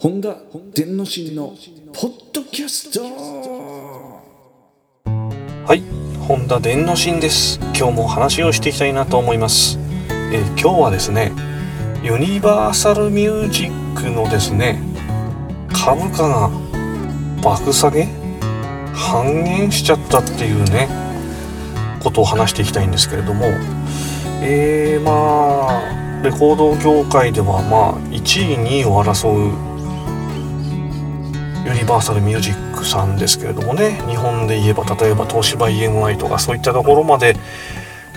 本田伝之進のポッドキャストはい、本田伝之進です。今日も話をしていきたいなと思います。え今日はですね、ユニバーサルミュージックのですね、株価が爆下げ半減しちゃったっていうね、ことを話していきたいんですけれども、えー、まあ、レコード業界ではまあ、1位、2位を争うユニバーサルミュージックさんですけれどもね日本で言えば例えば東芝 EMI とかそういったところまで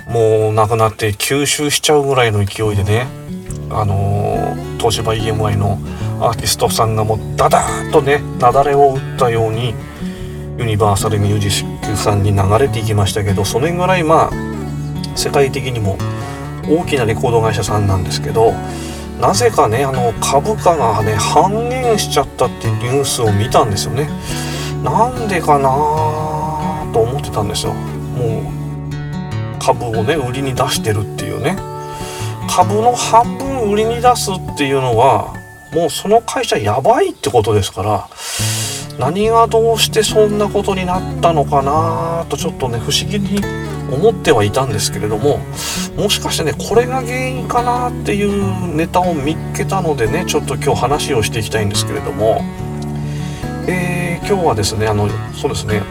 もうなくなって吸収しちゃうぐらいの勢いでねあのー東芝 EMI のアーティストさんがもうダダーッとね雪崩を打ったようにユニバーサルミュージックさんに流れていきましたけどそれぐらいまあ世界的にも大きなレコード会社さんなんですけどなぜかねあの株価がね半減しちゃったっていうニュースを見たんですよね。なんでかなと思ってたんですよ。もう株をね売りに出してるっていうね。株の半分売りに出すっていうのはもうその会社やばいってことですから何がどうしてそんなことになったのかなとちょっとね不思議に思ってはいたんですけれどももしかしてねこれが原因かなっていうネタを見っけたのでねちょっと今日話をしていきたいんですけれども、えー今日はですねあのそうですね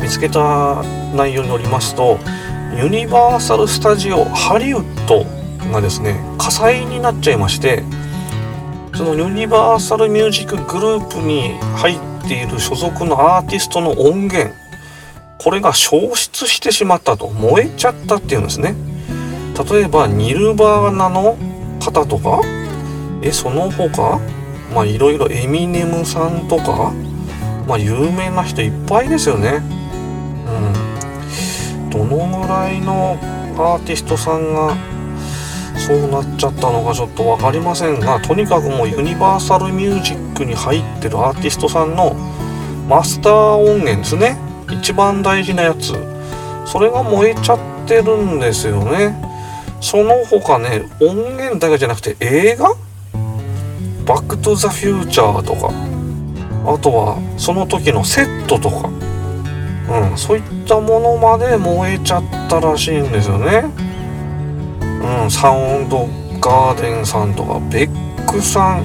見つけた内容によりますとユニバーサル・スタジオ・ハリウッドがですね火災になっちゃいましてそのユニバーサル・ミュージック・グループに入っている所属のアーティストの音源これが消失してしまったと燃えちゃったっていうんですね。例えばニルバーナの方とかえその他まあいろいろエミネムさんとかまあ有名な人いっぱいですよね。うん。どのぐらいのアーティストさんがそうなっちゃったのかちょっと分かりませんがとにかくもうユニバーサルミュージックに入ってるアーティストさんのマスター音源ですね。一番大事なやつ。それが燃えちゃってるんですよね。その他ね音源だけじゃなくて映画？バックトゥザフューチャーとか。あとはその時のセットとか。うんそういったものまで燃えちゃったらしいんですよね。うんサウンドガーデンさんとかベックさん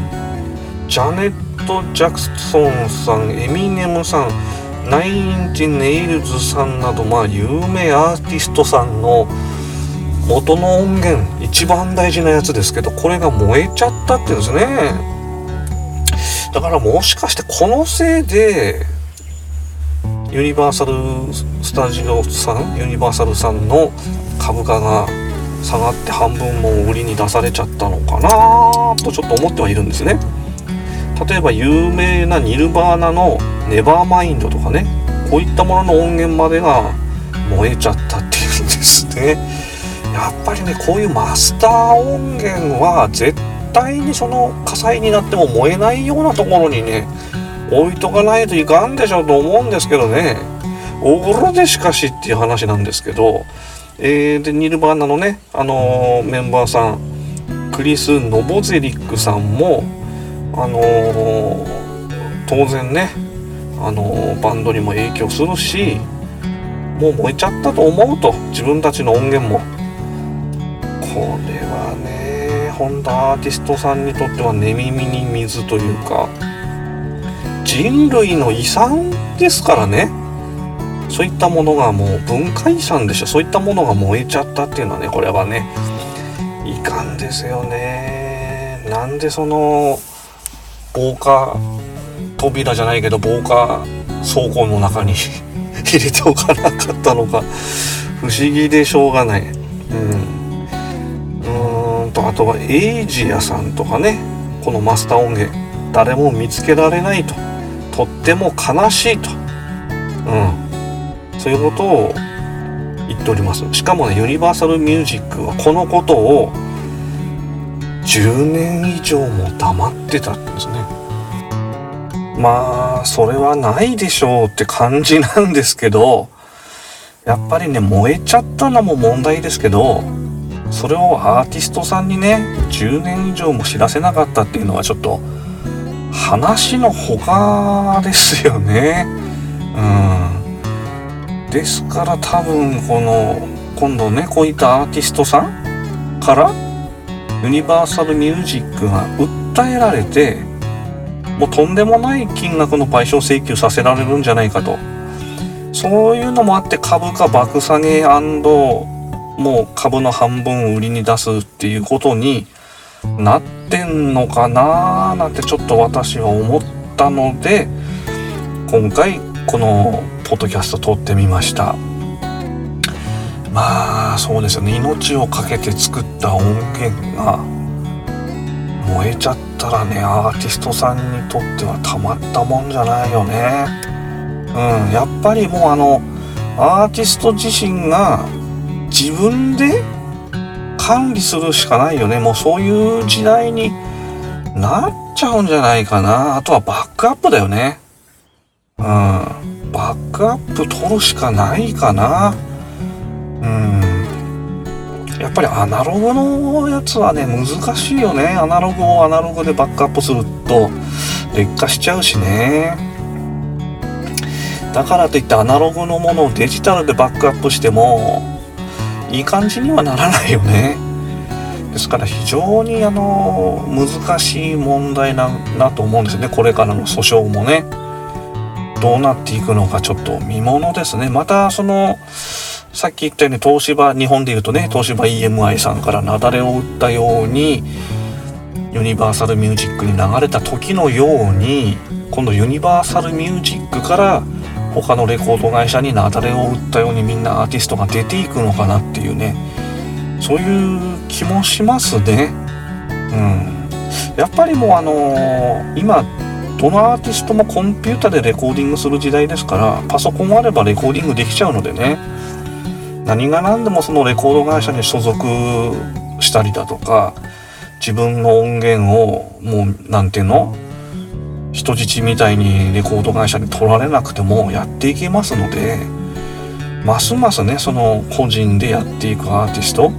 ジャネット・ジャクソンさんエミネムさんナインティネイルズさんなどまあ有名アーティストさんの元の音源一番大事なやつですけどこれが燃えちゃったっていうんですね。だからもしかしてこのせいでユニバーサル・スタジオさんユニバーサルさんの株価が下がって半分も売りに出されちゃったのかなとちょっと思ってはいるんですね。例えば有名なニルバーナの「ネバーマインド」とかねこういったものの音源までが燃えちゃったっていうんですね。やっぱりねこういうマスター音源は絶対にその火災になっても燃えないようなところにね置いとかないといかんでしょうと思うんですけどね。おごろでしかしっていう話なんですけど、えーでニルバーナのね、あのーメンバーさんクリス・ノボゼリックさんもあのー当然ね、あのーバンドにも影響するしもう燃えちゃったと思うと自分たちの音源も。これはね本田アーティストさんにとっては寝耳に水というか人類の遺産ですからね。そういったものがもう文化遺産でしょ。そういったものが燃えちゃったっていうのはねこれはねいかんですよね。なんでその防火扉じゃないけど防火倉庫の中に 入れておかなかったのか。不思議でしょうがない。うん。うーんとあとはエイジアさんとかね。このマスター音源誰も見つけられないと。とっても悲しいと。うん。そういうことを言っております。しかもねユニバーサルミュージックはこのことを10年以上も黙ってたんですねまあそれはないでしょうって感じなんですけどやっぱりね燃えちゃったのも問題ですけどそれをアーティストさんにね10年以上も知らせなかったっていうのはちょっと話のほかですよね。うん。ですから多分この今度ねこういったアーティストさんからユニバーサルミュージックが訴えられてもうとんでもない金額の賠償請求させられるんじゃないかと。そういうのもあって株価爆下げもう株の半分売りに出すっていうことになってんのかなーなんてちょっと私は思ったので今回このポッドキャスト撮ってみました。まあそうですよね。命を懸けて作った音源が燃えちゃったらねアーティストさんにとってはたまったもんじゃないよね。うん。やっぱりもうあのアーティスト自身が自分で管理するしかないよね。もうそういう時代になっちゃうんじゃないかな。あとはバックアップだよね。うん。バックアップ取るしかないかな。うん。やっぱりアナログのやつはね難しいよね。アナログをアナログでバックアップすると劣化しちゃうしね。だからといってアナログのものをデジタルでバックアップしてもいい感じにはならないよね。ですから非常にあの難しい問題ななと思うんですね。これからの訴訟もね。どうなっていくのかちょっと見ものですね。またそのさっき言ったように東芝日本でいうとね東芝 EMI さんから雪崩を打ったようにユニバーサルミュージックに流れた時のように今度ユニバーサルミュージックから他のレコード会社に雪崩を打ったようにみんなアーティストが出ていくのかなっていうね。そういう気もしますね。うん、やっぱりもうあのー、今どのアーティストもコンピュータでレコーディングする時代ですからパソコンあればレコーディングできちゃうのでね何が何でもそのレコード会社に所属したりだとか自分の音源をもう何ていうの？人質みたいにレコード会社に取られなくてもやっていけますのでますますねその個人でやっていくアーティスト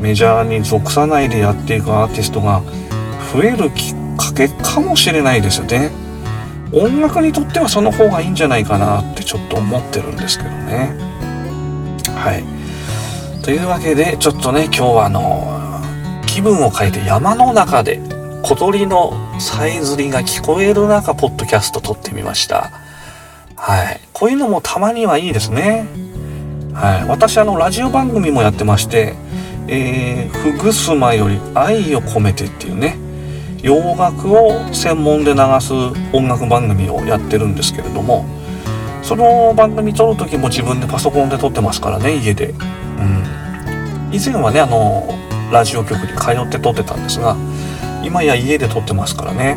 メジャーに属さないでやっていくアーティストが増えるきっかけかもしれないですよね。音楽にとってはその方がいいんじゃないかなってちょっと思ってるんですけどね。はい。というわけでちょっとね今日はあの気分を変えて山の中で小鳥のさえずりが聞こえる中ポッドキャスト撮ってみました。はい。こういうのもたまにはいいですね。はい。私あのラジオ番組もやってましてえー、ふぐすまより愛を込めてっていうね洋楽を専門で流す音楽番組をやってるんですけれどもその番組撮る時も自分でパソコンで撮ってますからね家で、うん、以前はねあのラジオ局に通って撮ってたんですが今や家で撮ってますからね、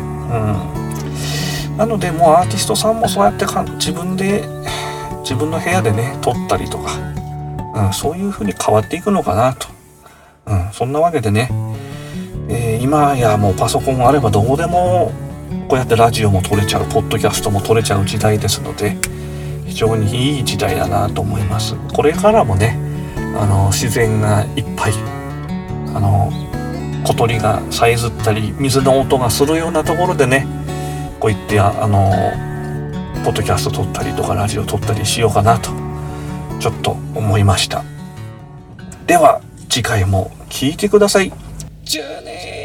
うん、なのでもうアーティストさんもそうやってか自分で自分の部屋でね撮ったりとか、うん、そういう風に変わっていくのかなと。うん、そんなわけでね、えー、今やもうパソコンがあればどこでもこうやってラジオも撮れちゃうポッドキャストも撮れちゃう時代ですので非常にいい時代だなと思います。これからもねあの自然がいっぱいあの小鳥がさえずったり水の音がするようなところでねこういってあのポッドキャスト撮ったりとかラジオ撮ったりしようかなとちょっと思いました。では次回も聴いてください。じゃあね